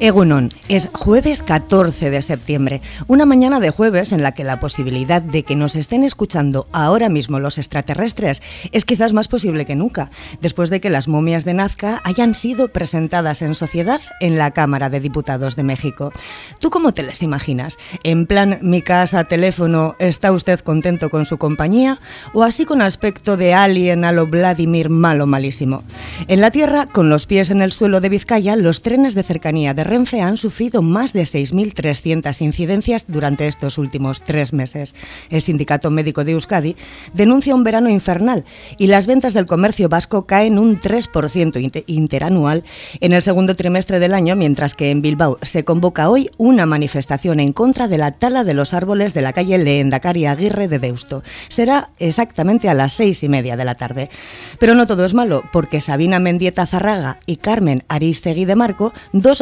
Egunon, es jueves 14 de septiembre, una mañana de jueves en la que la posibilidad de que nos estén escuchando ahora mismo los extraterrestres es quizás más posible que nunca, después de que las momias de Nazca hayan sido presentadas en sociedad en la Cámara de Diputados de México. ¿Tú cómo te las imaginas? ¿En plan mi casa, teléfono, está usted contento con su compañía? ¿O así con aspecto de alien a lo Vladimir malo malísimo? En la Tierra, con los pies en el suelo de Vizcaya, los trenes de cercanía de Renfe han sufrido más de 6.300 incidencias durante estos últimos tres meses. El Sindicato Médico de Euskadi denuncia un verano infernal y las ventas del comercio vasco caen un 3% interanual en el segundo trimestre del año, mientras que en Bilbao se convoca hoy una manifestación en contra de la tala de los árboles de la calle Leendakari Aguirre de Deusto. Será exactamente a las seis y media de la tarde. Pero no todo es malo, porque Sabina Mendieta Zarraga y Carmen Aristegui de Marco, dos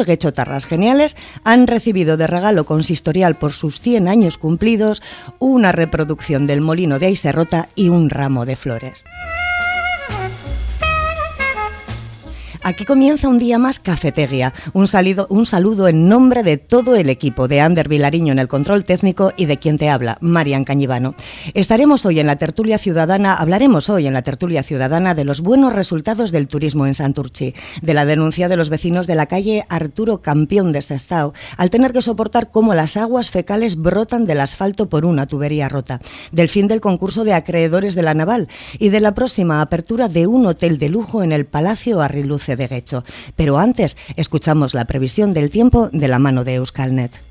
geniales han recibido de regalo consistorial por sus 100 años cumplidos una reproducción del molino de Aiserrota y un ramo de flores. Aquí comienza un día más Cafetería. Un, un saludo en nombre de todo el equipo de Ander Vilariño en el control técnico y de quien te habla, Marian Cañivano. Estaremos hoy en la tertulia ciudadana, hablaremos hoy en la tertulia ciudadana de los buenos resultados del turismo en Santurchi, de la denuncia de los vecinos de la calle Arturo Campeón de Sestao, al tener que soportar cómo las aguas fecales brotan del asfalto por una tubería rota, del fin del concurso de acreedores de la Naval y de la próxima apertura de un hotel de lujo en el Palacio Arriluce de Guecho. Pero antes, escuchamos la previsión del tiempo de la mano de Euskalnet.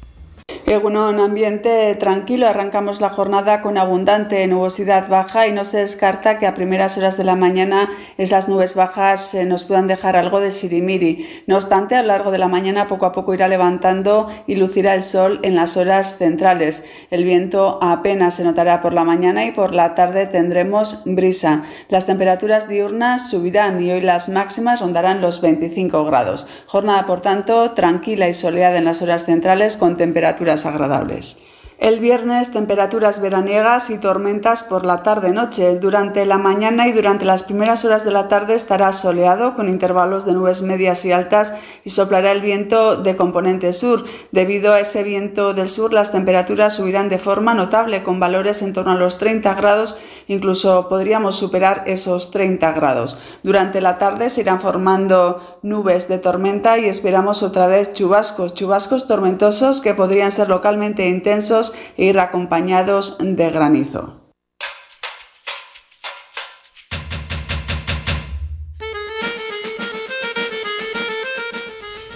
En un ambiente tranquilo, arrancamos la jornada con abundante nubosidad baja y no se descarta que a primeras horas de la mañana esas nubes bajas eh, nos puedan dejar algo de sirimiri. No obstante, a lo largo de la mañana poco a poco irá levantando y lucirá el sol en las horas centrales. El viento apenas se notará por la mañana y por la tarde tendremos brisa. Las temperaturas diurnas subirán y hoy las máximas rondarán los 25 grados. Jornada, por tanto, tranquila y soleada en las horas centrales con temperaturas agradables. El viernes temperaturas veraniegas y tormentas por la tarde-noche. Durante la mañana y durante las primeras horas de la tarde estará soleado con intervalos de nubes medias y altas y soplará el viento de componente sur. Debido a ese viento del sur las temperaturas subirán de forma notable con valores en torno a los 30 grados, incluso podríamos superar esos 30 grados. Durante la tarde se irán formando nubes de tormenta y esperamos otra vez chubascos, chubascos tormentosos que podrían ser localmente intensos e ir acompañados de granizo.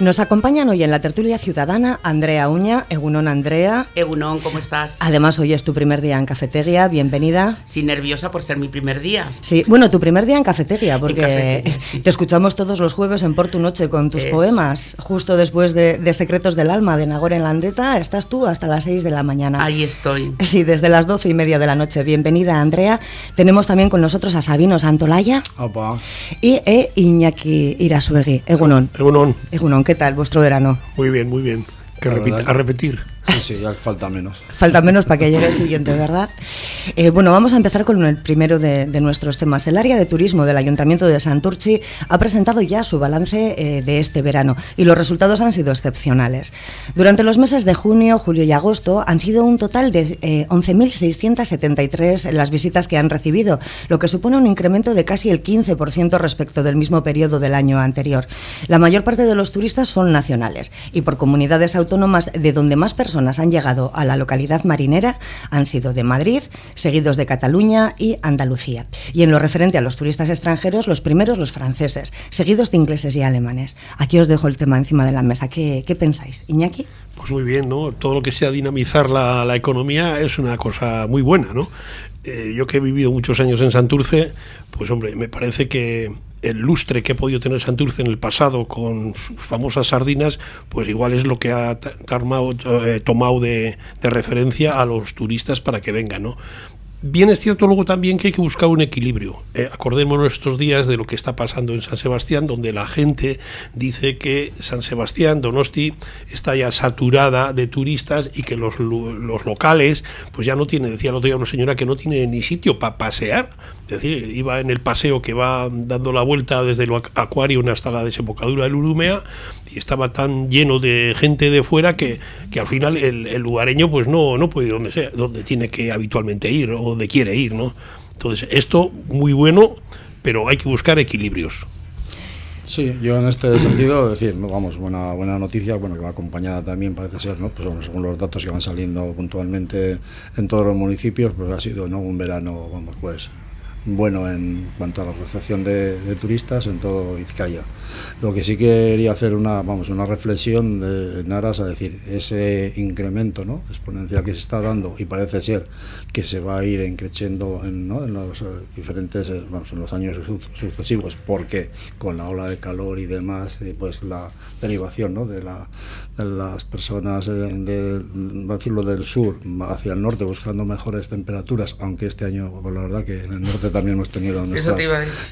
Nos acompañan hoy en la tertulia ciudadana Andrea Uña. Egunon, Andrea. Egunon, ¿cómo estás? Además, hoy es tu primer día en Cafetería. Bienvenida. Sí, nerviosa por ser mi primer día. Sí, bueno, tu primer día en Cafetería, porque te escuchamos todos los jueves en Por tu Noche con tus poemas. Justo después de, Secretos del Alma de Nagore en Landeta, estás tú hasta las 6 de la mañana. Ahí estoy. Sí, desde las 12 y media de la noche. Bienvenida, Andrea. Tenemos también con nosotros a Sabino Santolaya. Opa. Y e Iñaki Irasuegui. Egunon. Egunon. Egunon, ¿qué tal vuestro verano? Muy bien, muy bien. Que a repetir. Sí, sí, ya falta menos. Falta menos para que llegue el siguiente, ¿verdad? Eh, bueno, vamos a empezar con el primero de, nuestros temas. El área de turismo del Ayuntamiento de Santurci ha presentado ya su balance eh, de este verano y los resultados han sido excepcionales. Durante los meses de junio, julio y agosto han sido un total de 11.673 eh, las visitas que han recibido, lo que supone un incremento de casi el 15% respecto del mismo periodo del año anterior. La mayor parte de los turistas son nacionales y por comunidades autónomas de donde más personas han llegado a la localidad marinera han sido de Madrid, seguidos de Cataluña y Andalucía. Y en lo referente a los turistas extranjeros, los primeros los franceses, seguidos de ingleses y alemanes. Aquí os dejo el tema encima de la mesa. ¿Qué, pensáis? Iñaki. Pues muy bien, ¿no? Todo lo que sea dinamizar la, la economía es una cosa muy buena, ¿no? Eh, yo que he vivido muchos años en Santurce, pues hombre, me parece que el lustre que ha podido tener Santurce en el pasado con sus famosas sardinas, pues igual es lo que ha eh, tomado de, referencia a los turistas para que vengan. Bien es cierto luego también que hay que buscar un equilibrio. Eh, acordémonos estos días de lo que está pasando en San Sebastián, donde la gente dice que San Sebastián, Donosti, está ya saturada de turistas y que los, los locales, pues ya no tiene, decía el otro día una señora que no tiene ni sitio para pasear Es decir, iba en el paseo que va dando la vuelta desde el acuario hasta la desembocadura del Urumea y estaba tan lleno de gente de fuera que, que al final el, lugareño pues no, no puede ir donde sea, donde tiene que habitualmente ir o donde quiere ir, ¿no? Entonces, esto muy bueno, pero hay que buscar equilibrios. Sí, yo en este sentido, decir, vamos, buena, buena noticia, bueno, que va acompañada también parece ser, ¿no? Pues bueno, según los datos que van saliendo puntualmente en todos los municipios, pues ha sido, ¿no? Un verano, vamos, pues bueno en cuanto a la recepción de, turistas en todo Vizcaya. Lo que sí quería hacer una, vamos, una reflexión de, en aras a decir, ese incremento ¿no? exponencial que se está dando y parece ser que se va a ir increciendo en, ¿no? en los eh, diferentes, eh, vamos, en los años sucesivos, porque con la ola de calor y demás, eh, pues la derivación ¿no? de, la, de las personas de, decirlo, del sur hacia el norte buscando mejores temperaturas, aunque este año, pues la verdad que en el norte también hemos tenido nuestras,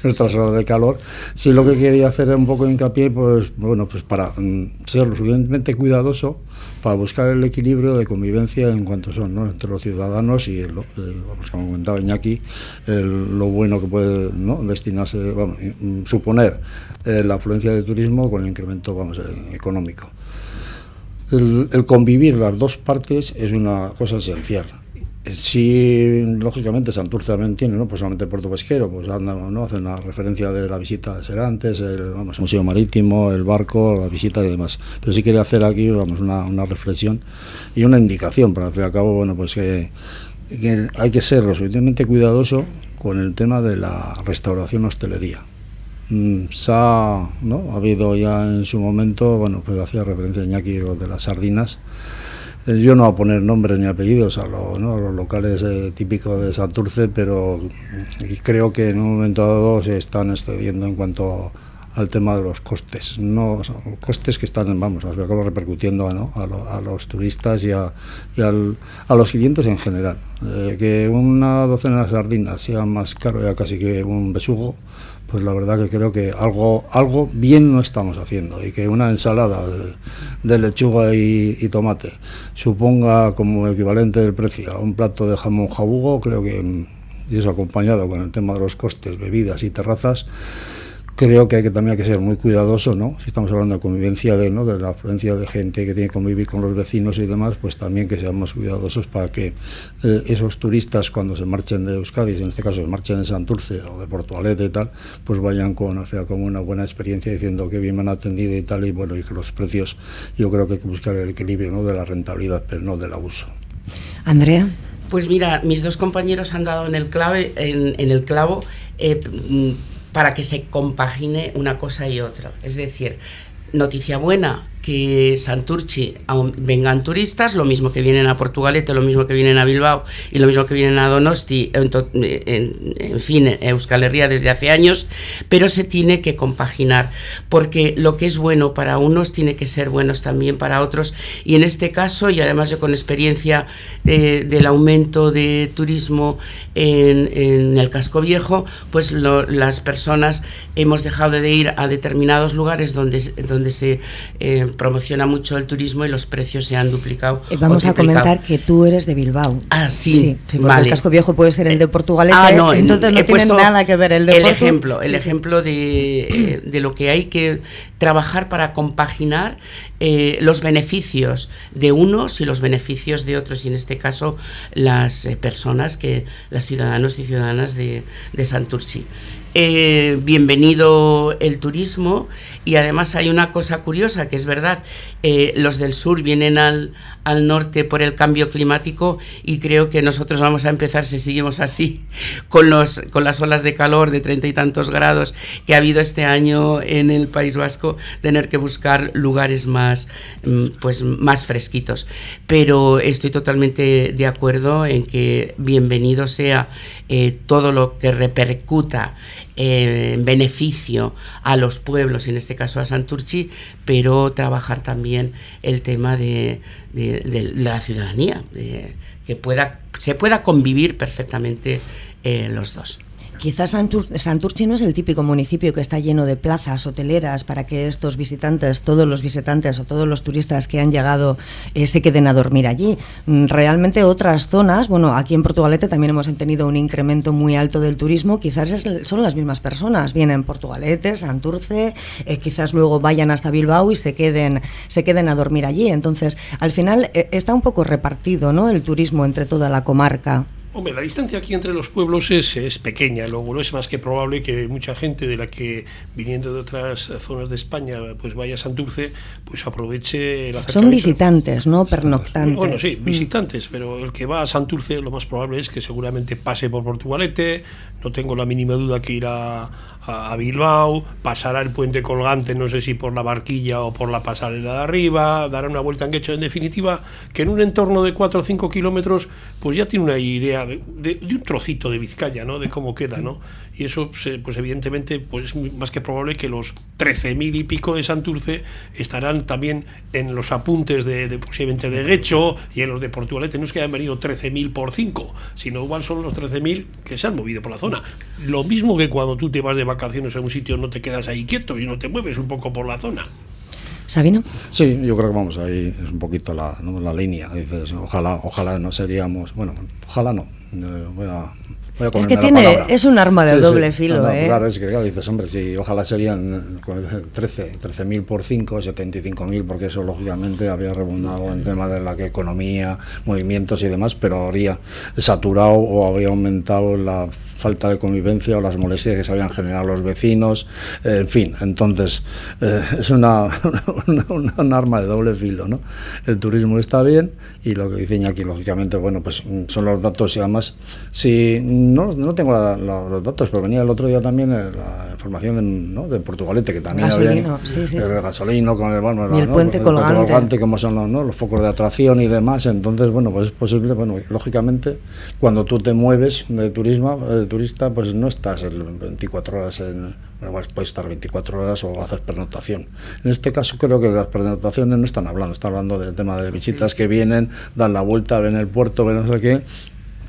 nuestras horas de calor. Sí, lo que quería hacer es un poco hincapié, pues bueno, pues para mm, ser lo suficientemente cuidadoso para buscar el equilibrio de convivencia en cuanto son ¿no? entre los ciudadanos y, lo, eh, vamos, como comentaba Iñaki, lo bueno que puede ¿no? destinarse, vamos, mm, suponer eh, la afluencia de turismo con el incremento vamos, eh, económico. El, el, convivir las dos partes es una cosa esencial. Sí, lógicamente Santurce también tiene, ¿no? Pues solamente el puerto pesquero, pues andan, ¿no? Hacen la referencia de la visita de Serantes, el, vamos, museo marítimo, el barco, la visita y demás. Pero sí quería hacer aquí, vamos, una, una reflexión y una indicación, para al fin y al cabo, bueno, pues que, que hay que ser lo suficientemente cuidadoso con el tema de la restauración hostelería. Mm, se ha, ¿no? ha habido ya en su momento, bueno, pues hacía referencia a Iñaki de las sardinas, yo no voy a poner nombres ni apellidos a, los locales eh, típicos de Santurce, pero creo que en un momento dado se están excediendo en cuanto al tema de los costes. No, costes que están, vamos, repercutiendo a, los turistas y, a, a los clientes en general. Eh, que una docena de sardinas sea más caro ya casi que un besugo, pues la verdad que creo que algo, algo bien no estamos haciendo y que una ensalada de, lechuga y, tomate suponga como equivalente del precio a un plato de jamón jabugo, creo que, y eso acompañado con el tema de los costes, bebidas y terrazas, creo que, hay que también hay que ser muy cuidadoso, ¿no? Si estamos hablando de convivencia, de, ¿no? de la afluencia de gente que tiene que convivir con los vecinos y demás, pues también que seamos cuidadosos para que eh, esos turistas cuando se marchen de Euskadi, en este caso se marchen de Santurce o de Portugalete y tal, pues vayan con, o sea, con una buena experiencia diciendo que bien me han atendido y tal, y bueno, y que los precios, yo creo que hay que buscar el equilibrio, ¿no? De la rentabilidad, pero no del abuso. Andrea. Pues mira, mis dos compañeros han dado en el clave, en, el clavo. Eh, para que se compagine una cosa y otra. Es decir, noticia buena, que Santurchi vengan turistas, lo mismo que vienen a Portugalete, lo mismo que vienen a Bilbao y lo mismo que vienen a Donosti, en, fin, Euskal Herria desde hace años, pero se tiene que compaginar, porque lo que es bueno para unos tiene que ser bueno también para otros, y en este caso, y además yo con experiencia eh, del aumento de turismo en, el casco viejo, pues las personas hemos dejado de ir a determinados lugares donde, donde se... Eh, promociona mucho el turismo y los precios se han duplicado. Eh, vamos a comentar que tú eres de Bilbao. Ah, sí. El casco viejo puede ser el de Portugal. Ah, no, entonces no tiene nada que ver el de El ejemplo, el ejemplo de, de, lo que hay que trabajar para compaginar eh, los beneficios de unos y los beneficios de otros, y en este caso las eh, personas, que las ciudadanos y ciudadanas de, de Santurci. Eh, bienvenido el turismo y además hay una cosa curiosa que es verdad, eh, los del sur vienen al, al, norte por el cambio climático y creo que nosotros vamos a empezar, si seguimos así, con, los, con las olas de calor de treinta y tantos grados que ha habido este año en el País Vasco, tener que buscar lugares más, mm, pues, más fresquitos. Pero estoy totalmente de acuerdo en que bienvenido sea eh, todo lo que repercuta en beneficio a los pueblos, en este caso a Santurchi, pero trabajar también el tema de, la ciudadanía, que pueda, se pueda convivir perfectamente eh, los dos. Quizás Santurce no es el típico municipio que está lleno de plazas hoteleras para que estos visitantes, todos los visitantes o todos los turistas que han llegado eh, se queden a dormir allí. Mm, realmente otras zonas, bueno, aquí en Portugalete también hemos tenido un incremento muy alto del turismo, quizás son las mismas personas, vienen Portugalete, Santurce, eh, quizás luego vayan hasta Bilbao y se queden, se queden a dormir allí. Entonces, al final eh, está un poco repartido ¿no? el turismo entre toda la comarca. Hombre, la distancia aquí entre los pueblos es, es, pequeña, luego no es más que probable que mucha gente de la que viniendo de otras zonas de España pues vaya a Santurce, pues aproveche la Son visitantes, no pernoctantes. Bueno, sí, mm. visitantes, pero el que va a Santurce lo más probable es que seguramente pase por Portugalete, no tengo la mínima duda que irá a, Bilbao, pasará el puente colgante, no sé si por la barquilla o por la pasarela de arriba, dará una vuelta en quecho, en definitiva, que en un entorno de 4 o 5 kilómetros, pues ya tiene una idea de, de, un trocito de Vizcaya, ¿no? De cómo queda, ¿no? Y eso, pues evidentemente, pues es más que probable que los 13.000 y pico de Santurce estarán también en los apuntes de, posiblemente de Guecho y en los de Portugalete. No es que hayan venido 13.000 por 5, sino igual son los 13.000 que se han movido por la zona. Lo mismo que cuando tú te vas de vacaciones a un sitio, no te quedas ahí quieto y no te mueves un poco por la zona. Sabino. Sí, yo creo que vamos ahí, es un poquito la, la línea. Dices, ojalá, ojalá no seríamos, bueno, ojalá no. Eh, voy a es que tiene, es un arma de doble filo, ¿eh? Claro, es que claro, dices, hombre, si ojalá serían 13 13.000 por 5, 75.000, porque eso lógicamente había rebundado en tema de la economía, movimientos y demás, pero habría saturado o habría aumentado la falta de convivencia o las molestias que se habían generado los vecinos, eh, en fin, entonces eh, es una, un arma de doble filo, ¿no? El turismo está bien y lo que dicen aquí, lógicamente, bueno, pues son los datos y además, si no, no tengo los datos, pero venía el otro día también eh, la información de, ¿no? de Portugalete, que también gasolino, había sí, sí. el gasolino con el, bueno, y el puente colgante. como son los, ¿no? los focos de atracción y demás, entonces, bueno, pues es posible, bueno, lógicamente, cuando tú te mueves de turismo, turista, pues no estás 24 horas en. Bueno, pues puedes estar 24 horas o hacer pernotación. En este caso, creo que las pernotaciones no están hablando, están hablando del tema de visitas que vienen, dan la vuelta, ven el puerto, ven no sé qué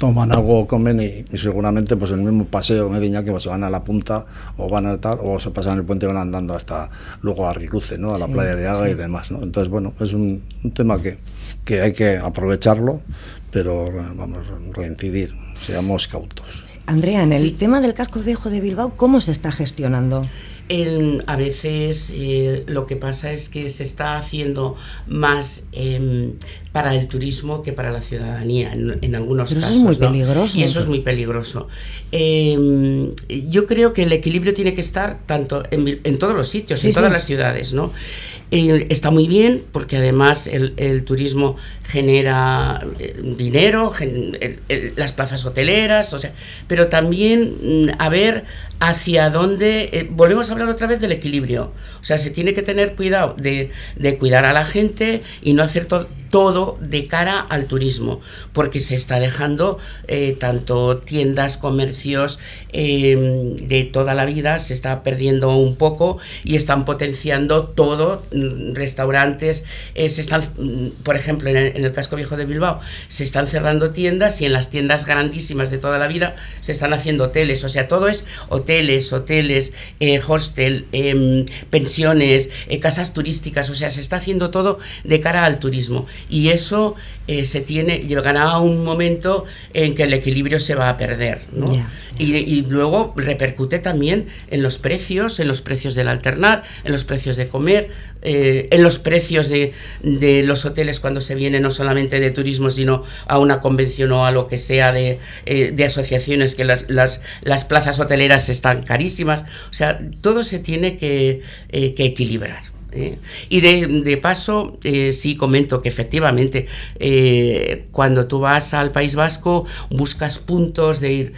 toman algo, comen y, seguramente pues el mismo paseo Mediña que pues, se van a la punta o van a tal o se pasan el puente y van andando hasta luego a Riluce, ¿no? a la playa de Aga y demás. ¿no? Entonces, bueno, es un, un tema que, que hay que aprovecharlo, pero vamos a reincidir, seamos cautos. Andrea, en el tema del casco viejo de Bilbao, ¿cómo se está gestionando? a veces eh, lo que pasa es que se está haciendo más em, para el turismo que para la ciudadanía en, algunos casos. Eso es muy peligroso. Y eso es muy peligroso. Em, yo creo que el equilibrio tiene que estar tanto en, todos los sitios, en todas las ciudades, ¿no? está muy bien porque además el, turismo genera eh, dinero, las plazas hoteleras, o sea, pero también mm, a ver hacia dónde, eh, volvemos a hablar otra vez del equilibrio, o sea, se tiene que tener cuidado de, de cuidar a la gente y no hacer todo todo de cara al turismo, porque se está dejando eh, tanto tiendas, comercios em, de toda la vida, se está perdiendo un poco y están potenciando todo, mm, restaurantes, eh, se están, mm, por ejemplo, en el, casco viejo de Bilbao, se están cerrando tiendas y en las tiendas grandísimas de toda la vida se están haciendo hoteles, o sea, todo es hoteles, hoteles, eh, hostel, em, pensiones, casas turísticas, o sea, se está haciendo todo de cara al turismo y eso eh, se tiene, llegará a un momento en que el equilibrio se va a perder. Y, luego repercute también en los precios, en los precios del alternar, en los precios de comer, eh, en los precios de, los hoteles cuando se viene no solamente de turismo, sino a una convención o a lo que sea de, eh, asociaciones, que las, las, plazas hoteleras están carísimas. O sea, todo se tiene que equilibrar. ¿Eh? Y de, paso, eh, sí comento que efectivamente eh, cuando tú vas al País Vasco buscas puntos de ir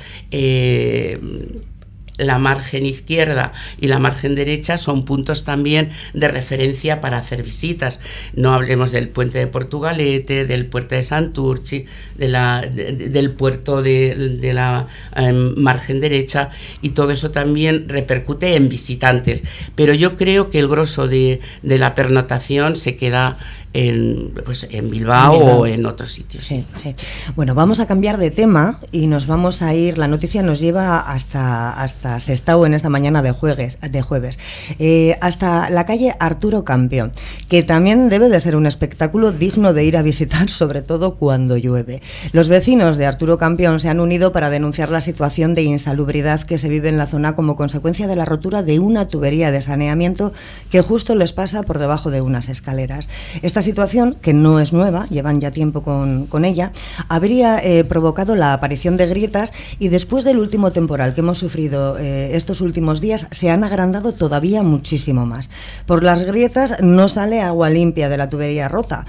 la margen izquierda y la margen derecha son puntos también de referencia para hacer visitas. No hablemos del puente de Portugalete, del puerto de Santurci, de la, del puerto de, la em, margen derecha y todo eso también repercute en visitantes. Pero yo creo que el grosso de, de la pernotación se queda en, pues, en Bilbao, o en otros sitios. Sí, sí. Bueno, vamos a cambiar de tema y nos vamos a ir, la noticia nos lleva hasta, hasta Sestao en esta mañana de jueves, de jueves eh, hasta la calle Arturo Campeón, que también debe de ser un espectáculo digno de ir a visitar, sobre todo cuando llueve. Los vecinos de Arturo Campeón se han unido para denunciar la situación de insalubridad que se vive en la zona como consecuencia de la rotura de una tubería de saneamiento que justo les pasa por debajo de unas escaleras. Esta situación, que no es nueva, llevan ya tiempo con, con ella, habría eh, provocado la aparición de grietas y después del último temporal que hemos sufrido eh, estos últimos días se han agrandado todavía muchísimo más. Por las grietas no sale agua limpia de la tubería rota.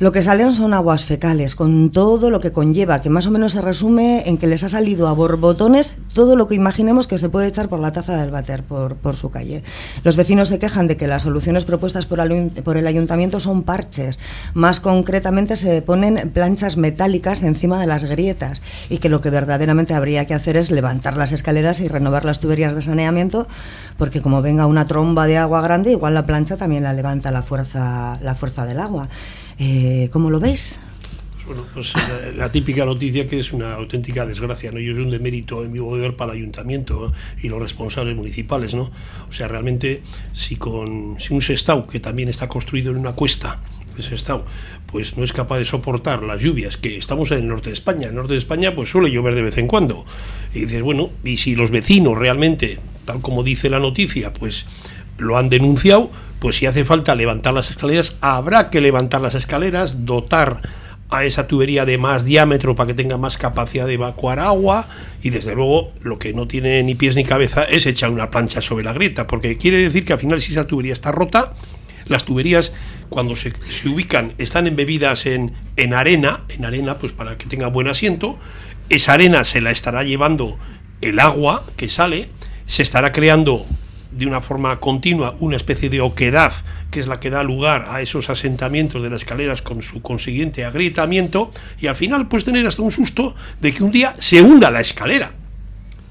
Lo que salen son aguas fecales, con todo lo que conlleva, que más o menos se resume en que les ha salido a borbotones todo lo que imaginemos que se puede echar por la taza del por, por su calle. Los vecinos se quejan de que las soluciones propuestas por, por el ayuntamiento son parches. Más concretamente se ponen planchas metálicas encima de las grietas y que lo que verdaderamente habría que hacer es levantar las escaleras y renovar las tuberías de saneamiento, porque como venga una tromba de agua grande, igual la plancha también la levanta la fuerza, la fuerza del agua. Eh, ¿Cómo lo ves? Pues bueno, pues la, la, típica noticia que es una auténtica desgracia, ¿no? Y es un demérito en mi poder para el ayuntamiento y los responsables municipales, ¿no? O sea, realmente, si con si un sestao que también está construido en una cuesta, ese estado, pues no es capaz de soportar las lluvias, que estamos en el norte de España. En el norte de España, pues suele llover de vez en cuando. Y dices, bueno, y si los vecinos realmente, tal como dice la noticia, pues lo han denunciado, pues si hace falta levantar las escaleras, habrá que levantar las escaleras, dotar a esa tubería de más diámetro para que tenga más capacidad de evacuar agua y desde luego lo que no tiene ni pies ni cabeza es echar una plancha sobre la grieta, porque quiere decir que al final si esa tubería está rota, las tuberías cuando se, se ubican están embebidas en, en arena, en arena pues para que tenga buen asiento, esa arena se la estará llevando el agua que sale, se estará creando de una forma continua una especie de oquedad, que es la que da lugar a esos asentamientos de las escaleras con su consiguiente agrietamiento, y al final pues tener hasta un susto de que un día se hunda la escalera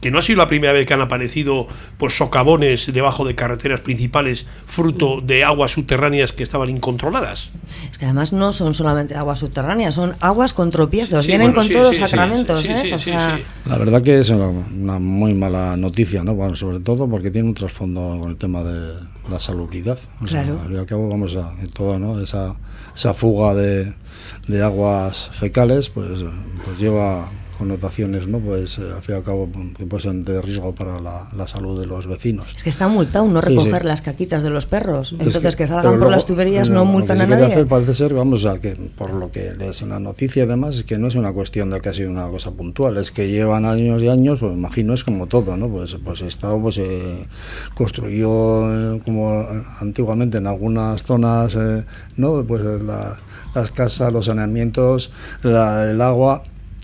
que no ha sido la primera vez que han aparecido pues, socavones debajo de carreteras principales fruto de aguas subterráneas que estaban incontroladas. Es que además no son solamente aguas subterráneas, son aguas con tropiezos, sí, vienen bueno, con sí, todos los sí, sacramentos. ¿eh? O sea... La verdad que es una, una, muy mala noticia, ¿no? Bueno, sobre todo porque tiene un trasfondo con el tema de la salubridad. O claro. Sea, al cabo vamos a todo, ¿no? Esa, esa fuga de, de aguas fecales, pues, pues lleva connotaciones, ¿no? Pues eh, al fin y al cabo que pueden ser de riesgo para la, la, salud de los vecinos. Es que está multado no recoger sí, sí. las caquitas de los perros. Entonces es que, que, salgan por las tuberías no multan lo que a nadie. Hacer, parece ser, vamos a que por lo que lees en la noticia además es que no es una cuestión de que ha sido una cosa puntual, es que llevan años y años, pues imagino es como todo, ¿no? Pues pues el Estado pues eh, construyó eh, como antiguamente en algunas zonas, eh, ¿no? Pues la, las casas, los saneamientos, la, el agua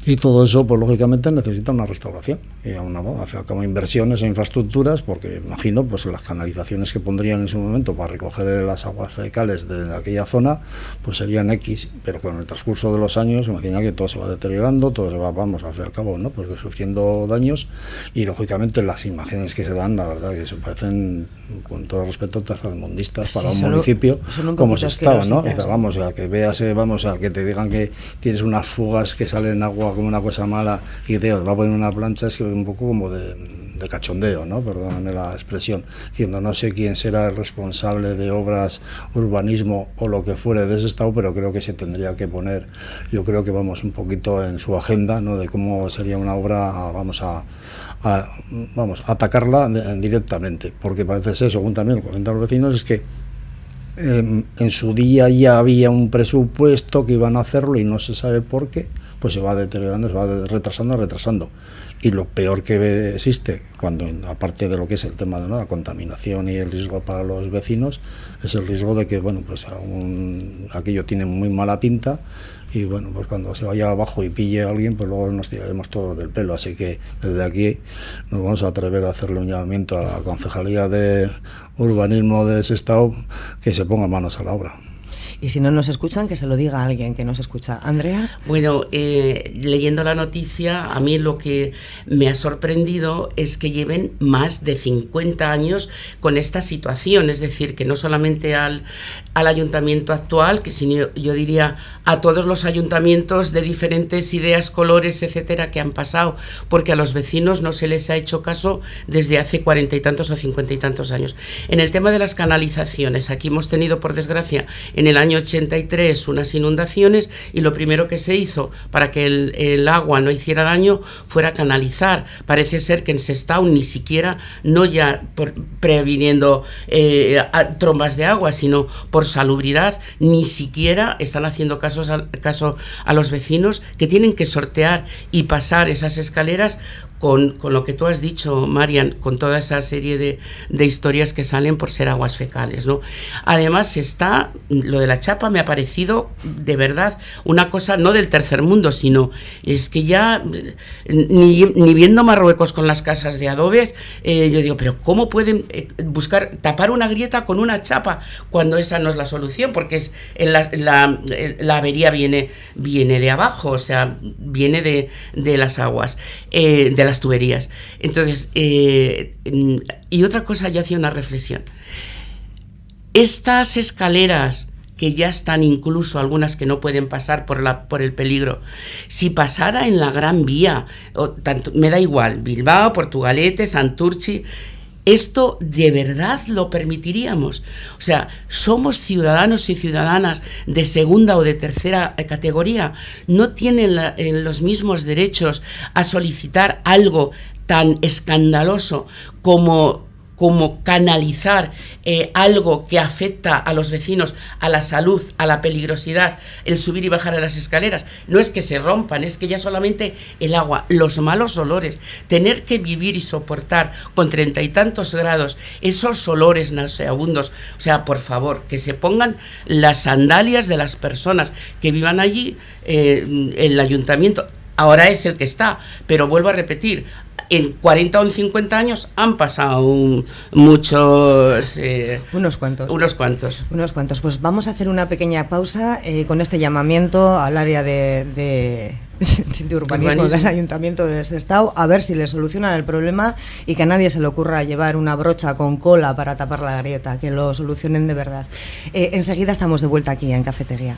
y todo eso, pues lógicamente necesita una restauración y una, bueno, como inversiones en infraestructuras, porque imagino pues las canalizaciones que pondrían en su momento para recoger las aguas fecales de aquella zona, pues serían X, pero con el transcurso de los años, imagina que todo se va deteriorando, todo se va, vamos, al fin y al cabo, ¿no? Pues sufriendo daños y lógicamente las imágenes que se dan, la verdad que se parecen, con todo respeto, tercermundistas para un municipio como se estaba, ¿no? Y, vamos, a que veas, vamos, a que te digan que tienes unas fugas que salen agua como una cosa mala y te va a poner una plancha, es que un poco como de, de cachondeo, ¿no? Perdóname la expresión, diciendo no sé quién será el responsable de obras, urbanismo o lo que fuere de ese estado, pero creo que se tendría que poner, yo creo que vamos un poquito en su agenda, ¿no? De cómo sería una obra, vamos a, vamos a atacarla directamente, porque parece ser, según también comentan los vecinos, es que eh, en su día ya había un presupuesto que iban a hacerlo y no se sabe por qué, pues se va deteriorando, se va retrasando, retrasando. Y lo peor que existe, cuando aparte de lo que es el tema de la contaminación y el riesgo para los vecinos, es el riesgo de que bueno, pues aún aquello tiene muy mala pinta y bueno, pues cuando se vaya abajo y pille a alguien, pues luego nos tiraremos todos del pelo. Así que desde aquí nos vamos a atrever a hacerle un llamamiento a la Concejalía de Urbanismo de ese estado que se ponga manos a la obra. Y si no nos escuchan, que se lo diga a alguien que nos escucha. Andrea. Bueno, eh, leyendo la noticia, a mí lo que me ha sorprendido es que lleven más de 50 años con esta situación. Es decir, que no solamente al, al ayuntamiento actual, que sino yo diría a todos los ayuntamientos de diferentes ideas, colores, etcétera, que han pasado, porque a los vecinos no se les ha hecho caso desde hace cuarenta y tantos o cincuenta y tantos años. En el tema de las canalizaciones, aquí hemos tenido, por desgracia, en el año 83 unas inundaciones y lo primero que se hizo para que el, agua no hiciera daño fuera canalizar. Parece ser que en Sestao ni siquiera, no ya por, previniendo eh, trombas de agua, sino por salubridad, ni siquiera están haciendo caso caso a los vecinos que tienen que sortear y pasar esas escaleras con, lo que tú has dicho, Marian, con toda esa serie de, historias que salen por ser aguas fecales. ¿no? Además, está, lo de la chapa me ha parecido de verdad una cosa no del tercer mundo, sino es que ya ni, viendo Marruecos con las casas de adobe, eh, yo digo, pero ¿cómo pueden eh, buscar tapar una grieta con una chapa cuando esa no es la solución? Porque es la, la, avería viene, viene de abajo, o sea, viene de, de las aguas, eh, de las tuberías. Entonces, eh, y otra cosa, yo hacía una reflexión. Estas escaleras que ya están incluso algunas que no pueden pasar por, la, por el peligro. Si pasara en la Gran Vía, o tanto, me da igual, Bilbao, Portugalete, Santurchi, ¿Esto de verdad lo permitiríamos? O sea, ¿somos ciudadanos y ciudadanas de segunda o de tercera categoría? ¿No tienen los mismos derechos a solicitar algo tan escandaloso como como canalizar eh, algo que afecta a los vecinos, a la salud, a la peligrosidad, el subir y bajar a las escaleras. No es que se rompan, es que ya solamente el agua, los malos olores, tener que vivir y soportar con treinta y tantos grados esos olores nauseabundos. O sea, por favor, que se pongan las sandalias de las personas que vivan allí, eh, el ayuntamiento ahora es el que está, pero vuelvo a repetir, en 40 o 50 años han pasado muchos... Eh, unos cuantos. Unos cuantos. Unos cuantos. Pues vamos a hacer una pequeña pausa eh, con este llamamiento al área de, de, urbanismo, del Ayuntamiento de Estado a ver si le solucionan el problema y que a nadie se le ocurra llevar una brocha con cola para tapar la grieta, que lo solucionen de verdad. Eh, enseguida estamos de vuelta aquí en Cafetería.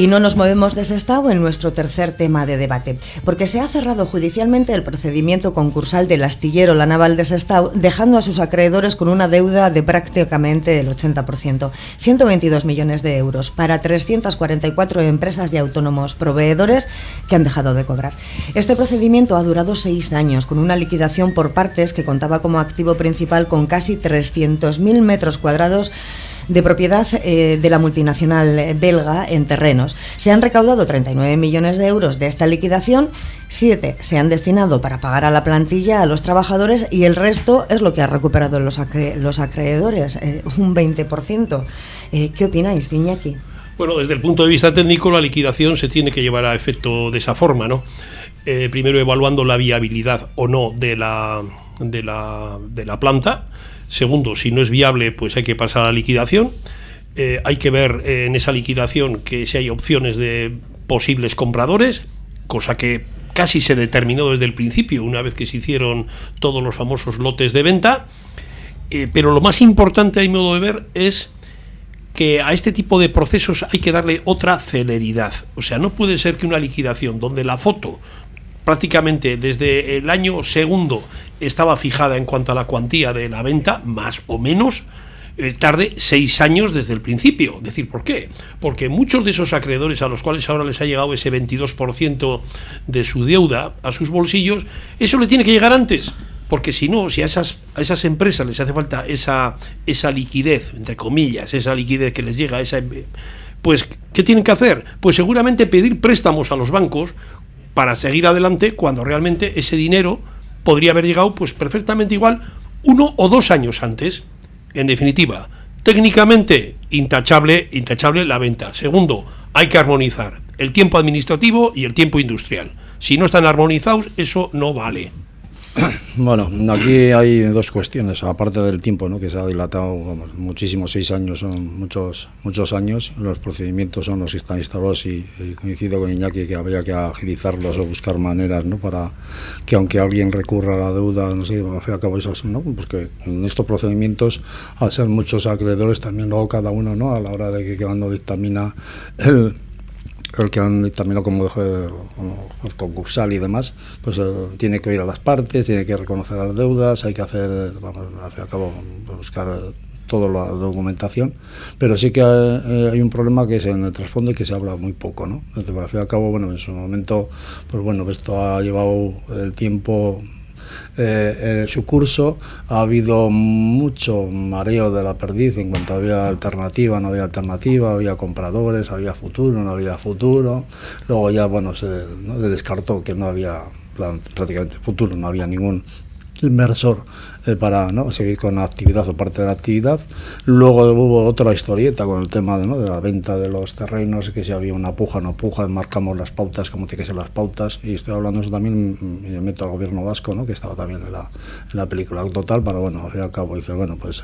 Y no nos movemos de ese estado en nuestro tercer tema de debate, porque se ha cerrado judicialmente el procedimiento concursal del astillero La Naval de Sestao, dejando a sus acreedores con una deuda de prácticamente el 80%, 122 millones de euros, para 344 empresas y autónomos proveedores que han dejado de cobrar. Este procedimiento ha durado seis años, con una liquidación por partes que contaba como activo principal con casi 300.000 metros cuadrados de propiedad eh, de la multinacional belga en terrenos. Se han recaudado 39 millones de euros de esta liquidación, 7 se han destinado para pagar a la plantilla, a los trabajadores y el resto es lo que ha recuperado los, los acreedores, eh, un 20%. Eh, ¿Qué opináis, Iñaki? Bueno, desde el punto de vista técnico, la liquidación se tiene que llevar a efecto de esa forma, ¿no? primero evaluando la viabilidad o no de la, de la, de la planta Segundo, si no es viable, pues hay que pasar a la liquidación. Eh, hay que ver eh, en esa liquidación que si hay opciones de posibles compradores, cosa que casi se determinó desde el principio, una vez que se hicieron todos los famosos lotes de venta. Eh, pero lo más importante, a mi modo de ver, es que a este tipo de procesos hay que darle otra celeridad. O sea, no puede ser que una liquidación donde la foto prácticamente desde el año segundo estaba fijada en cuanto a la cuantía de la venta, más o menos, eh, tarde seis años desde el principio. Decir, ¿por qué? Porque muchos de esos acreedores a los cuales ahora les ha llegado ese 22% de su deuda a sus bolsillos, eso le tiene que llegar antes. Porque si no, si a esas, a esas empresas les hace falta esa, esa liquidez, entre comillas, esa liquidez que les llega, esa, pues, ¿qué tienen que hacer? Pues seguramente pedir préstamos a los bancos para seguir adelante cuando realmente ese dinero podría haber llegado pues perfectamente igual uno o dos años antes. En definitiva, técnicamente intachable, intachable la venta. Segundo, hay que armonizar el tiempo administrativo y el tiempo industrial. Si no están armonizados, eso no vale. Bueno, aquí hay dos cuestiones, aparte del tiempo, ¿no? que se ha dilatado muchísimos seis años, son muchos muchos años, los procedimientos son los que están instalados y, coincido con Iñaki que habría que agilizarlos o buscar maneras ¿no? para que aunque alguien recurra a la deuda, no sé, a cabo eso, ¿no? pues que en estos procedimientos, al ser muchos acreedores, también luego cada uno ¿no? a la hora de que cuando dictamina el el que han dictaminado como, como concursal y demás, pues eh, tiene que ir a las partes, tiene que reconocer las deudas, hay que hacer, vamos, al fin y al cabo, buscar toda la documentación, pero sí que eh, hay, un problema que es en el trasfondo y que se habla muy poco, ¿no? Entonces, al fin y al cabo, bueno, en su momento, pues bueno, esto ha llevado el tiempo eh, su curso ha habido mucho mareo de la perdiz en cuanto había alternativa, no había alternativa, había compradores, había futuro, no había futuro. Luego ya, bueno, se, descartó que no había prácticamente futuro, no había ningún inversor eh, para ¿no? seguir con la actividad o parte de la actividad. Luego hubo otra historieta con el tema de, ¿no? de la venta de los terrenos, que si había una puja o no puja, marcamos las pautas, como tiene que ser las pautas, y estoy hablando eso también, me meto al gobierno vasco, ¿no? que estaba también en la, en la película total, pero bueno, al fin y al cabo dice, bueno, pues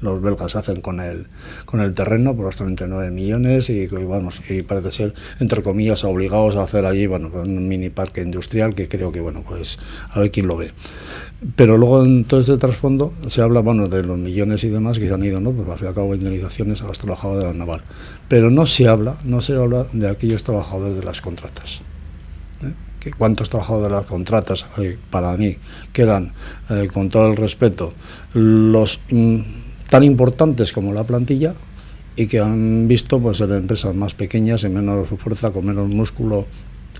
los belgas hacen con el, con el terreno por los 39 millones y, y, y parece ser, entre comillas, obligados a hacer allí, bueno, un mini parque industrial que creo que, bueno, pues a ver quién lo ve. Pero luego en todo este trasfondo se habla bueno, de los millones y demás que se han ido, ¿no? Pues al cabo indemnizaciones a los trabajadores de la naval. Pero no se habla, no se habla de aquellos trabajadores de las contratas. ¿eh? ¿Cuántos trabajadores de las contratas para mí que eran, eh, con todo el respeto, los mm, tan importantes como la plantilla y que han visto pues en empresas más pequeñas y menos fuerza, con menos músculo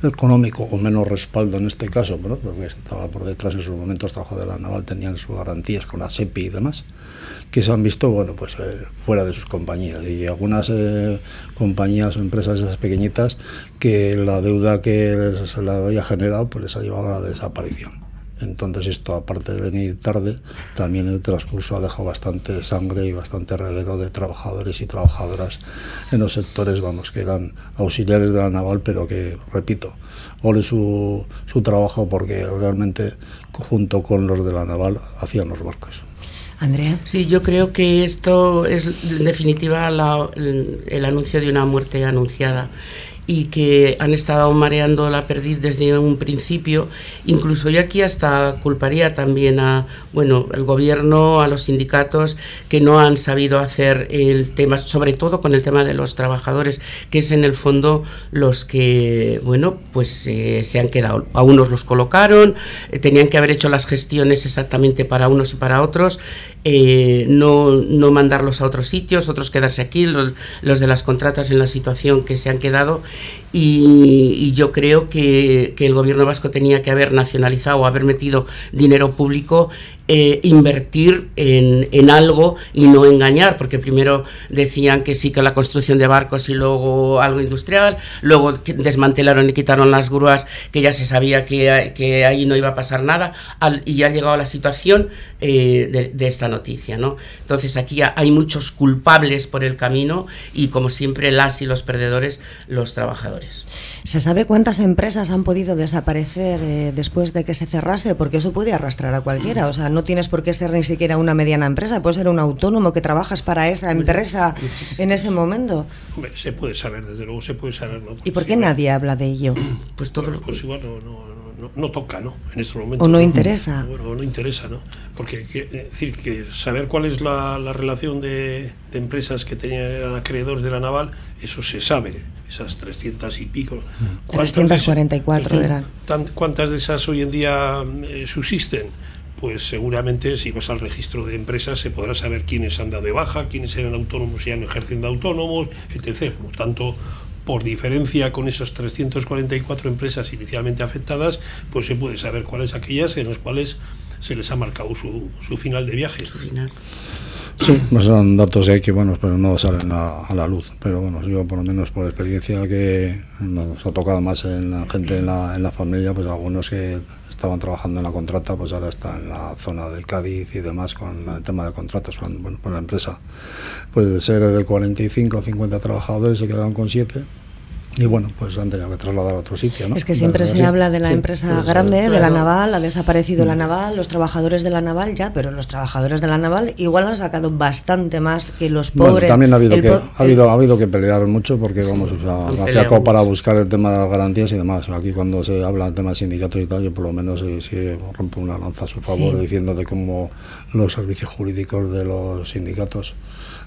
económico o menos respaldo en este caso, porque estaba por detrás en sus momentos trabajo de la naval, tenían sus garantías con la SEPI y demás, que se han visto bueno pues eh, fuera de sus compañías y algunas eh, compañías o empresas esas pequeñitas que la deuda que se le había generado pues les ha llevado a la desaparición. Entonces esto, aparte de venir tarde, también el transcurso ha dejado bastante sangre y bastante reguero de trabajadores y trabajadoras en los sectores, vamos, que eran auxiliares de la naval, pero que, repito, ole su, su trabajo porque realmente junto con los de la naval hacían los barcos. Andrea. Sí, yo creo que esto es en definitiva el anuncio de una muerte anunciada y que han estado mareando la perdiz desde un principio. Incluso yo aquí hasta culparía también a bueno, el gobierno, a los sindicatos que no han sabido hacer el tema, sobre todo con el tema de los trabajadores, que es en el fondo los que, bueno, pues eh, se han quedado. A unos los colocaron, eh, tenían que haber hecho las gestiones exactamente para unos y para otros, eh, no, no mandarlos a otros sitios, otros quedarse aquí, los, los de las contratas en la situación que se han quedado y, yo creo que, que, el gobierno vasco tenía que haber nacionalizado o haber metido dinero público eh, invertir en, en, algo y no engañar, porque primero decían que sí que la construcción de barcos y luego algo industrial, luego desmantelaron y quitaron las grúas, que ya se sabía que, que ahí no iba a pasar nada, y ya ha llegado la situación eh, de, de, esta noticia. ¿no? Entonces aquí hay muchos culpables por el camino y como siempre las y los perdedores, los trabajadores. ¿Se sabe cuántas empresas han podido desaparecer eh, después de que se cerrase? Porque eso puede arrastrar a cualquiera, o sea, no tienes por qué ser ni siquiera una mediana empresa, puedes ser un autónomo que trabajas para esa empresa en ese momento. se puede saber, desde luego se puede saber. ¿no? ¿Y por qué nadie habla de ello? Pues todo pues igual no, no no, toca, ¿no? En estos momentos. O no, interesa. Bueno, no interesa, ¿no? Porque es decir que saber cuál es la, relación de, empresas que tenían acreedores de la naval, eso se sabe, esas 300 y pico. 344 eran. ¿Cuántas de esas hoy en día eh, subsisten? Pues seguramente si vas al registro de empresas se podrá saber quiénes han dado de baja, quiénes eran autónomos y han ejerciendo autónomos, etc. Por lo tanto, por diferencia con esas 344 empresas inicialmente afectadas, pues se puede saber cuáles aquellas en las cuales se les ha marcado su, su final de viaje. Su final. Sí, pues son datos que, bueno, pero no salen a, la luz. Pero bueno, yo por lo menos por experiencia que nos ha tocado más en la gente en la, en la familia, pues algunos que estaban trabajando en la contrata, pues ahora están en la zona de Cádiz y demás con el tema de contratos bueno, con la empresa. Puede ser de 45 o 50 trabajadores, se quedaron con 7 y bueno, pues han tenido que trasladar a otro sitio. ¿no? Es que siempre se habla de la empresa pues, grande, eh, de la naval, ha desaparecido la mm. naval, los trabajadores de la naval ya, pero los trabajadores de la naval igual han sacado bastante más que los pobres. también ha habido, que, ha, habido, ha habido que pelear mucho porque vamos, o para buscar el tema de las garantías y demás. Aquí cuando se habla del tema de sindicatos y tal, yo por lo menos sí, rompo una lanza a su favor diciendo de cómo los servicios jurídicos de los sindicatos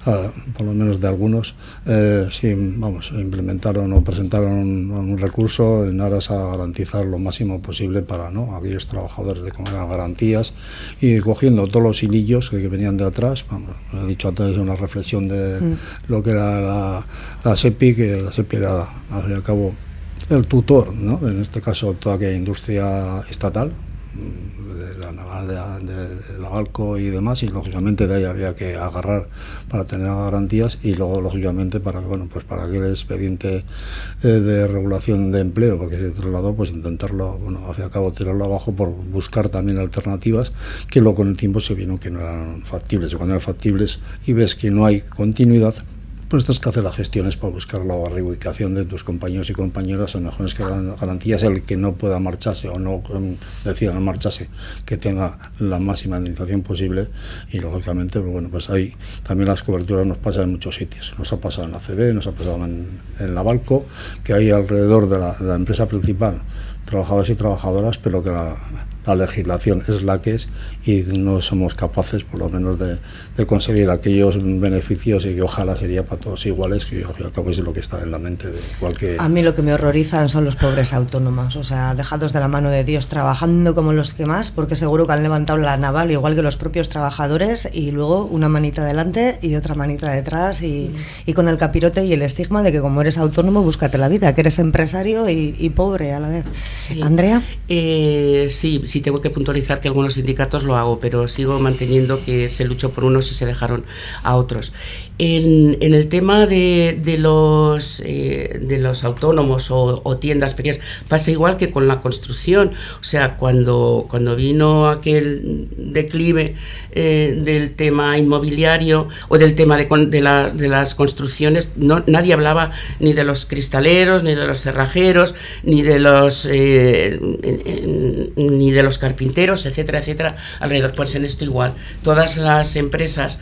por lo menos de algunos, eh, sí, vamos, implementaron o presentaron un, recurso en aras a garantizar lo máximo posible para ¿no? aquellos trabajadores de las garantías y cogiendo todos los hilillos que, venían de atrás, vamos, he dicho antes una reflexión de mm. lo que era la, la SEPI, que la SEPI era al fin y al cabo el tutor, ¿no? en este caso toda aquella industria estatal, de la naval de, la Alco y demás y lógicamente de ahí había que agarrar para tener garantías y luego lógicamente para bueno pues para aquel expediente eh, de regulación de empleo porque se trasladó pues intentarlo bueno hacia cabo tirarlo abajo por buscar también alternativas que luego con el tiempo se vieron que no eran factibles. Cuando eran factibles y ves que no hay continuidad pues tienes que hacer las gestiones para buscar la reubicación de tus compañeros y compañeras en mejores garantías, el que no pueda marcharse o no decida no marcharse, que tenga la máxima indemnización posible y lógicamente, pues bueno, pues ahí también las coberturas nos pasan en muchos sitios. Nos ha pasado en la CB, nos ha pasado en, la Balco, que hay alrededor de la, de la empresa principal trabajadores y trabajadoras, pero que la, la legislación es la que es y no somos capaces por lo menos de, conseguir aquellos beneficios y que ojalá sería para todos iguales, que al fin y al cabo es lo que está en la mente de cualquier... A mí lo que me horrorizan son los pobres autónomos, o sea, dejados de la mano de Dios, trabajando como los que más, porque seguro que han levantado la naval igual que los propios trabajadores y luego una manita adelante y otra manita detrás y, y con el capirote y el estigma de que como eres autónomo, búscate la vida, que eres empresario y, pobre a la vez. Andrea. Eh, sí, sí tengo que puntualizar que algunos sindicatos lo hago, pero sigo manteniendo que se luchó por unos y se dejaron a otros. En, el tema de, los, eh, los autónomos o, tiendas pequeñas, pasa igual que con la construcción. O sea, cuando, vino aquel declive eh, del tema inmobiliario o del tema de, las construcciones, nadie hablaba ni de los cristaleros, ni de los cerrajeros, ni de los, eh, ni de los carpinteros, etcétera, etcétera, alrededor. Pues en esto igual. Todas las empresas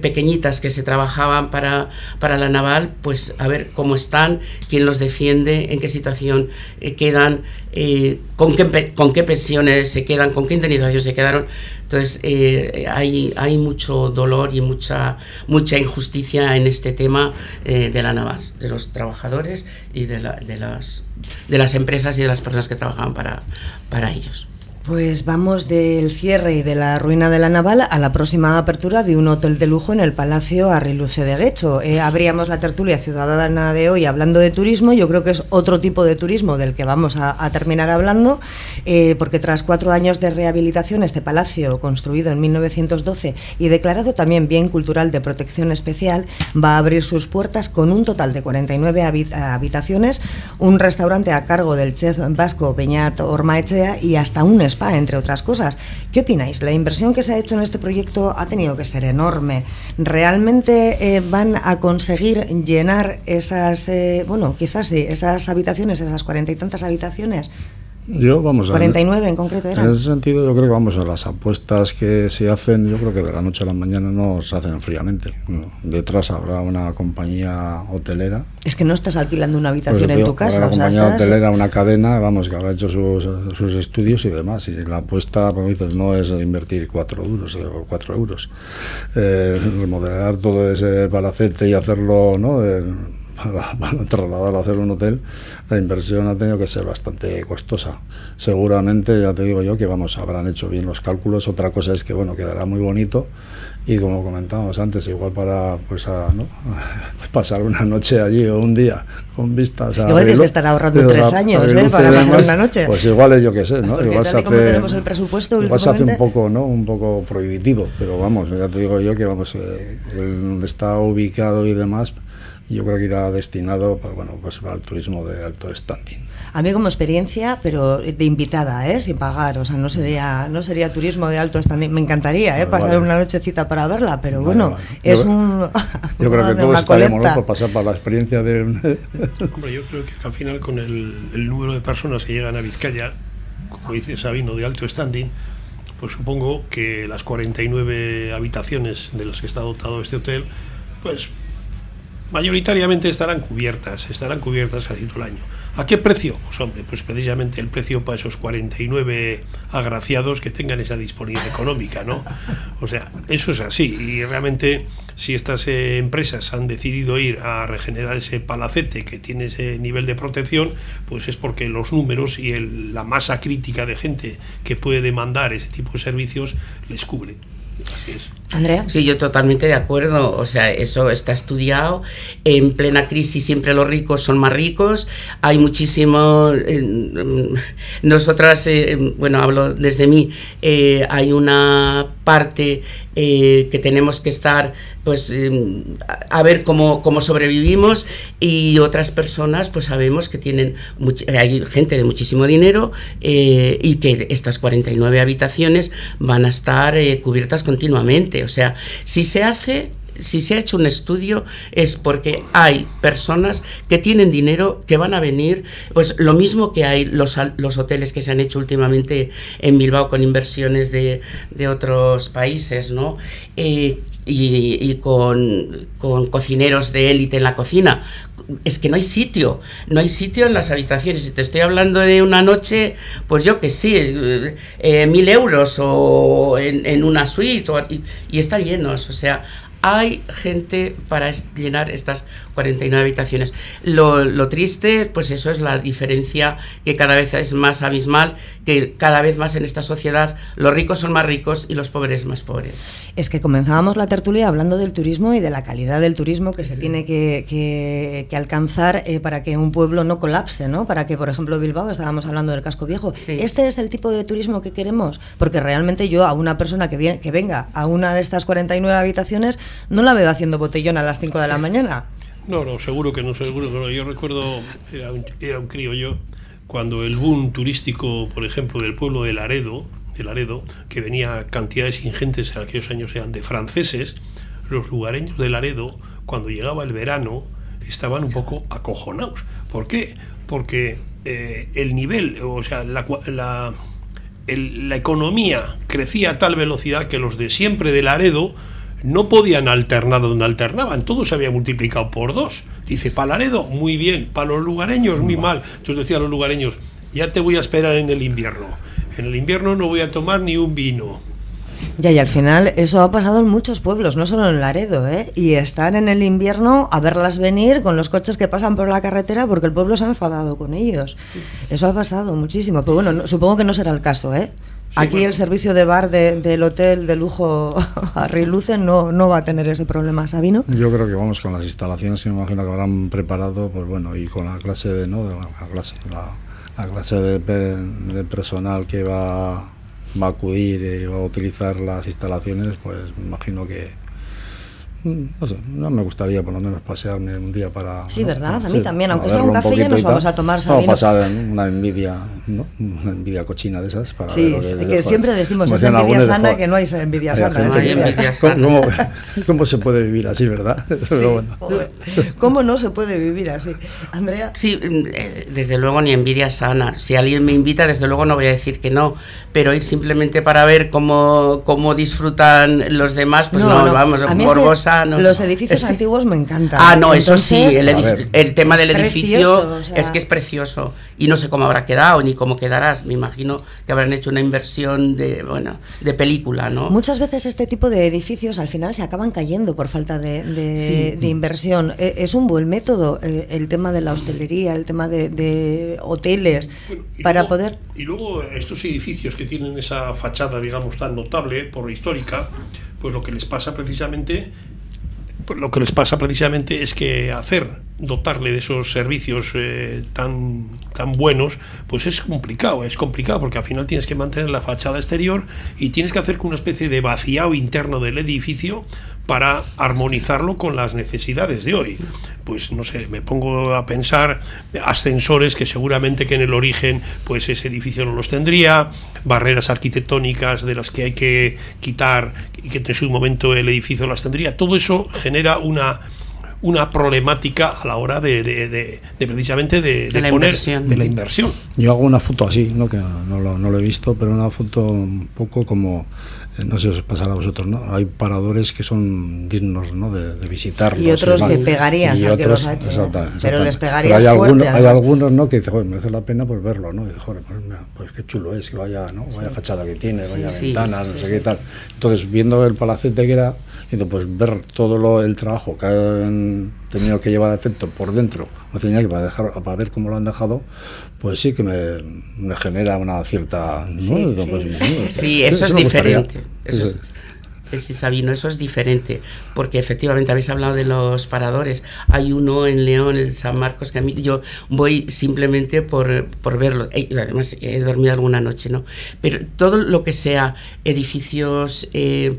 pequeñitas que se trabajan para, para la naval, pues a ver cómo están, quién los defiende, en qué situación eh, quedan, eh, con, qué, con qué pensiones se quedan, con qué indemnización se quedaron. Entonces eh, hay, hay mucho dolor y mucha, mucha injusticia en este tema de la naval, de los trabajadores y de, la, de, las, de las empresas y de las personas que trabajan para, para ellos. Pues vamos del cierre y de la ruina de la naval a la próxima apertura de un hotel de lujo en el Palacio Arriluce de Guecho. Eh, abríamos la tertulia ciudadana de hoy hablando de turismo. Yo creo que es otro tipo de turismo del que vamos a, terminar hablando, eh, porque tras cuatro años de rehabilitación, este palacio, construido en 1912 y declarado también bien cultural de protección especial, va a abrir sus puertas con un total de 49 habitaciones, un restaurante a cargo del chef vasco Beñat Ormaechea y hasta un entre otras cosas. ¿Qué opináis? La inversión que se ha hecho en este proyecto ha tenido que ser enorme. ¿Realmente eh, van a conseguir llenar esas, eh, bueno, quizás sí, esas habitaciones, esas cuarenta y tantas habitaciones? Yo, vamos 49 en concreto era. En ese sentido, yo creo que vamos a las apuestas que se hacen, yo creo que de la noche a la mañana no se hacen fríamente. Detrás habrá una compañía hotelera. Es que no estás alquilando una habitación Pues, en tío, tu casa. Una o sea, compañía estás- hotelera, una cadena, vamos, que habrá hecho sus, sus estudios y demás. Y la apuesta, como dices, no es invertir cuatro duros eh, o cuatro euros. Eh, remodelar todo ese palacete y hacerlo, ¿no? Eh, para, para trasladarlo a hacer un hotel, la inversión ha tenido que ser bastante costosa. Seguramente, ya te digo yo, que vamos, habrán hecho bien los cálculos. Otra cosa es que, bueno, quedará muy bonito y como comentábamos antes, igual para pues a, ¿no? pasar una noche allí o un día con vistas a Igual Abrilu- que estar ahorrando tres años, ¿eh? Para pasar demás, una noche. Pues igual es yo qué sé, ¿no? Porque igual tal se como hace, tenemos el presupuesto igual se hace un poco, ¿no? Un poco prohibitivo, pero vamos, ya te digo yo que vamos, eh, el donde está ubicado y demás, yo creo que irá destinado para, bueno, pues para el turismo de alto standing. A mí como experiencia, pero de invitada, ¿eh? sin pagar, o sea, no sería no sería turismo de alto standing. Me encantaría, ¿eh? Vale, pasar vale. una nochecita para verla, pero Vale, bueno, vale. es Yo- un Yo creo que todos colecta. por pasar para la experiencia de... Hombre, yo creo que al final con el, el número de personas que llegan a Vizcaya, como dice Sabino, de alto standing, pues supongo que las 49 habitaciones de las que está dotado este hotel, pues mayoritariamente estarán cubiertas, estarán cubiertas casi todo el año. ¿A qué precio? Pues hombre, pues precisamente el precio para esos 49 agraciados que tengan esa disponibilidad económica, ¿no? O sea, eso es así y realmente si estas eh, empresas han decidido ir a regenerar ese palacete que tiene ese nivel de protección, pues es porque los números y el- la masa crítica de gente que puede demandar ese tipo de servicios les cubre. Así es. Andrea. Sí, yo totalmente de acuerdo. O sea, eso está estudiado. En plena crisis siempre los ricos son más ricos. Hay muchísimo... eh, mm, nosotras, eh, bueno, hablo desde mí, eh, hay una parte eh, que tenemos que estar, pues, a ver cómo, cómo sobrevivimos y otras personas, pues sabemos que tienen... hay gente de muchísimo dinero y que estas 49 habitaciones van a estar cubiertas continuamente. O sea, si se hace, si se ha hecho un estudio es porque hay personas que tienen dinero que van a venir, pues lo mismo que hay los, los hoteles que se han hecho últimamente en Bilbao con inversiones de, de otros países, ¿no? Eh, y, y con, con cocineros de élite en la cocina. Es que no hay sitio, no hay sitio en las habitaciones. Si te estoy hablando de una noche, pues yo que sí, eh, eh, mil euros o en, en una suite o- y, y están llenos. O sea, hay gente para llenar estas 49 habitaciones. Lo, lo triste, pues eso es la diferencia que cada vez es más abismal, que cada vez más en esta sociedad los ricos son más ricos y los pobres más pobres. Es que comenzábamos la tertulia hablando del turismo y de la calidad del turismo que se tiene que, que- que alcanzar eh, para que un pueblo no colapse, ¿no? Para que, por ejemplo, Bilbao, estábamos hablando del casco viejo. Sí. Este es el tipo de turismo que queremos, porque realmente yo a una persona que, viene, que venga a una de estas 49 habitaciones no la veo haciendo botellón a las 5 de la mañana. No, no, seguro que no, seguro que no. Yo recuerdo, era un, era un crío yo, cuando el boom turístico, por ejemplo, del pueblo de Laredo, de Laredo, que venía cantidades ingentes en aquellos años eran de franceses, los lugareños de Laredo, cuando llegaba el verano, estaban un poco acojonados. ¿Por qué? Porque eh, el nivel, o sea, la, la, el- la economía crecía a tal velocidad que los de siempre de Laredo no podían alternar donde alternaban, todo se había multiplicado por dos. Dice, para Laredo, muy bien, para los lugareños, muy mal. Entonces decían los lugareños, ya te voy a esperar en el invierno. En el invierno no voy a tomar ni un vino. Ya, y al final eso ha pasado en muchos pueblos, no solo en Laredo, ¿eh? Y están en el invierno a verlas venir con los coches que pasan por la carretera porque el pueblo se ha enfadado con ellos. Eso ha pasado muchísimo, pero bueno, no- supongo que no será el caso, ¿eh? Aquí bueno. el servicio de bar de- del hotel de lujo Arriluce no, no va a tener ese problema, Sabino. Yo creo que vamos con las instalaciones me imagino que habrán preparado, pues bueno, y con la clase de, ¿no? De la, la clase, la, la clase de, de personal que va, va a acudir y va a utilizar las instalaciones, pues me imagino que no sé, no me gustaría por lo menos pasearme un día para... Sí, ¿verdad? A mí también, aunque sea un café ya nos vamos a tomar Vamos a pasar una envidia, ¿no? Una envidia cochina de esas. Para sí, que, siempre decimos, es envidia sana, que no hay envidia sana. No hay envidia sana. ¿Cómo, ¿Cómo, se puede vivir así, verdad? ¿Cómo no se puede vivir así? Andrea. Sí, mm, eh, desde luego ni envidia sana. Si alguien me invita, desde luego no voy a decir que no, pero ir simplemente para ver cómo, cómo disfrutan los demás, pues no, vamos, morbosa los edificios antiguos me encantan. Ah, no, eso sí, el, tema del edificio es que es precioso y no sé cómo habrá quedado ni cómo quedarás. Me imagino que habrán hecho una inversión de, bueno, de película, ¿no? Muchas veces este tipo de edificios al final se acaban cayendo por falta de, inversión. E, es un buen método eh, el tema de la hostelería, el tema de, hoteles, para poder... Y luego estos edificios que tienen esa fachada, digamos, tan notable por histórica, pues lo que les pasa precisamente lo que les pasa precisamente es que hacer, dotarle de esos servicios eh, tan, tan buenos, pues es complicado, es complicado porque al final tienes que mantener la fachada exterior y tienes que hacer una especie de vaciado interno del edificio para armonizarlo con las necesidades de hoy. Pues no sé, me pongo a pensar ascensores que seguramente que en el origen pues ese edificio no los tendría, barreras arquitectónicas de las que hay que quitar y que en su momento el edificio las tendría. Todo eso genera una una problemática a la hora de, de, precisamente de, la poner inversión. de la inversión. Yo hago una foto así, ¿no? que no lo, no lo he visto, pero una foto un poco como no sé si os pasará a vosotros, ¿no? Hay paradores que son dignos, ¿no? De, de visitarlos. Y otros que pegarías al que los ha hecho. Pero les pegaría hay, algunos, hay algunos, ¿no? Que dicen, joder, merece la pena pues verlo, ¿no? Y joder, pues, pues, qué chulo es, que vaya, ¿no? Vaya fachada que tiene, vaya ventanas, no sé qué tal. Entonces, viendo el palacete que era, pues ver todo lo, el trabajo que han tenido que llevar a efecto por dentro, tenía que para, dejar, para ver cómo lo han dejado, pues sí que me, me genera una cierta... Sí, pues, eso, es diferente. Eso es, sí, Sabino, eso es diferente, porque efectivamente habéis hablado de los paradores. Hay uno en León, en San Marcos, que a mí yo voy simplemente por, por verlo. Además, he dormido alguna noche, ¿no? Pero todo lo que sea edificios eh,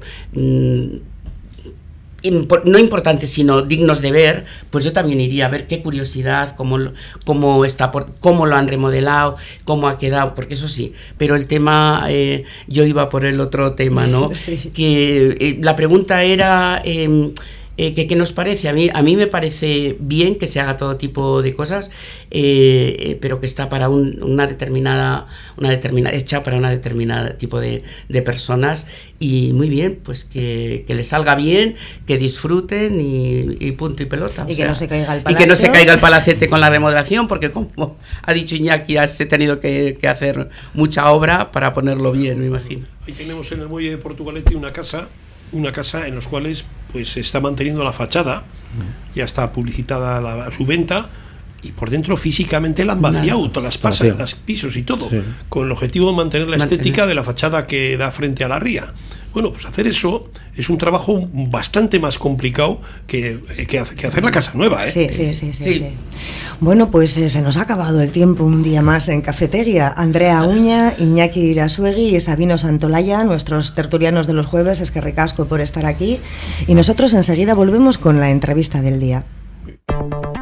no importantes, sino dignos de ver, pues yo también iría a ver qué curiosidad, cómo, cómo, está por, cómo lo han remodelado, cómo ha quedado, porque eso sí, pero el tema, eh, yo iba por el otro tema, ¿no? Que eh, la pregunta era... Em, eh, ¿qué, nos parece? A mí, a mí me parece bien que se haga todo tipo de cosas, eh, eh, pero que está para una determinada, una determinada, hecha para una determinada tipo de, personas y muy bien, pues que, que les salga bien, que disfruten y, punto y pelota. Y que no se caiga el palacete. Y que no se caiga el palacete con la remodelación, porque como ha dicho Iñaki, has tenido que, que hacer mucha obra para ponerlo bien, me imagino. Ahí tenemos en el muelle de Portugalete una casa una casa en los cuales pues se está manteniendo la fachada, ya está publicitada la, su venta y por dentro físicamente la han vaciado, todas las pasas, los pisos y todo, con el objetivo de mantener la estética de la fachada que da frente a la ría. Bueno, pues hacer eso es un trabajo bastante más complicado que, que, hacer la casa nueva. ¿eh? Sí, sí, sí, sí, Bueno, pues eh, se nos ha acabado el tiempo un día más en Cafetería. Andrea Uña, Iñaki Irasuegui y Sabino Santolaya, nuestros tertulianos de los jueves, es que recasco por estar aquí. Y nosotros enseguida volvemos con la entrevista del día.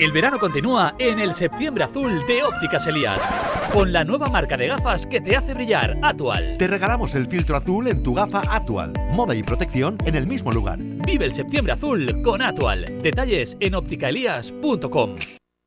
El verano continúa en el septiembre azul de Ópticas Elías, con la nueva marca de gafas que te hace brillar, Atual. Te regalamos el filtro azul en tu gafa Atual, moda y protección en el mismo lugar. Vive el septiembre azul con Atual. Detalles en ópticaelías.com.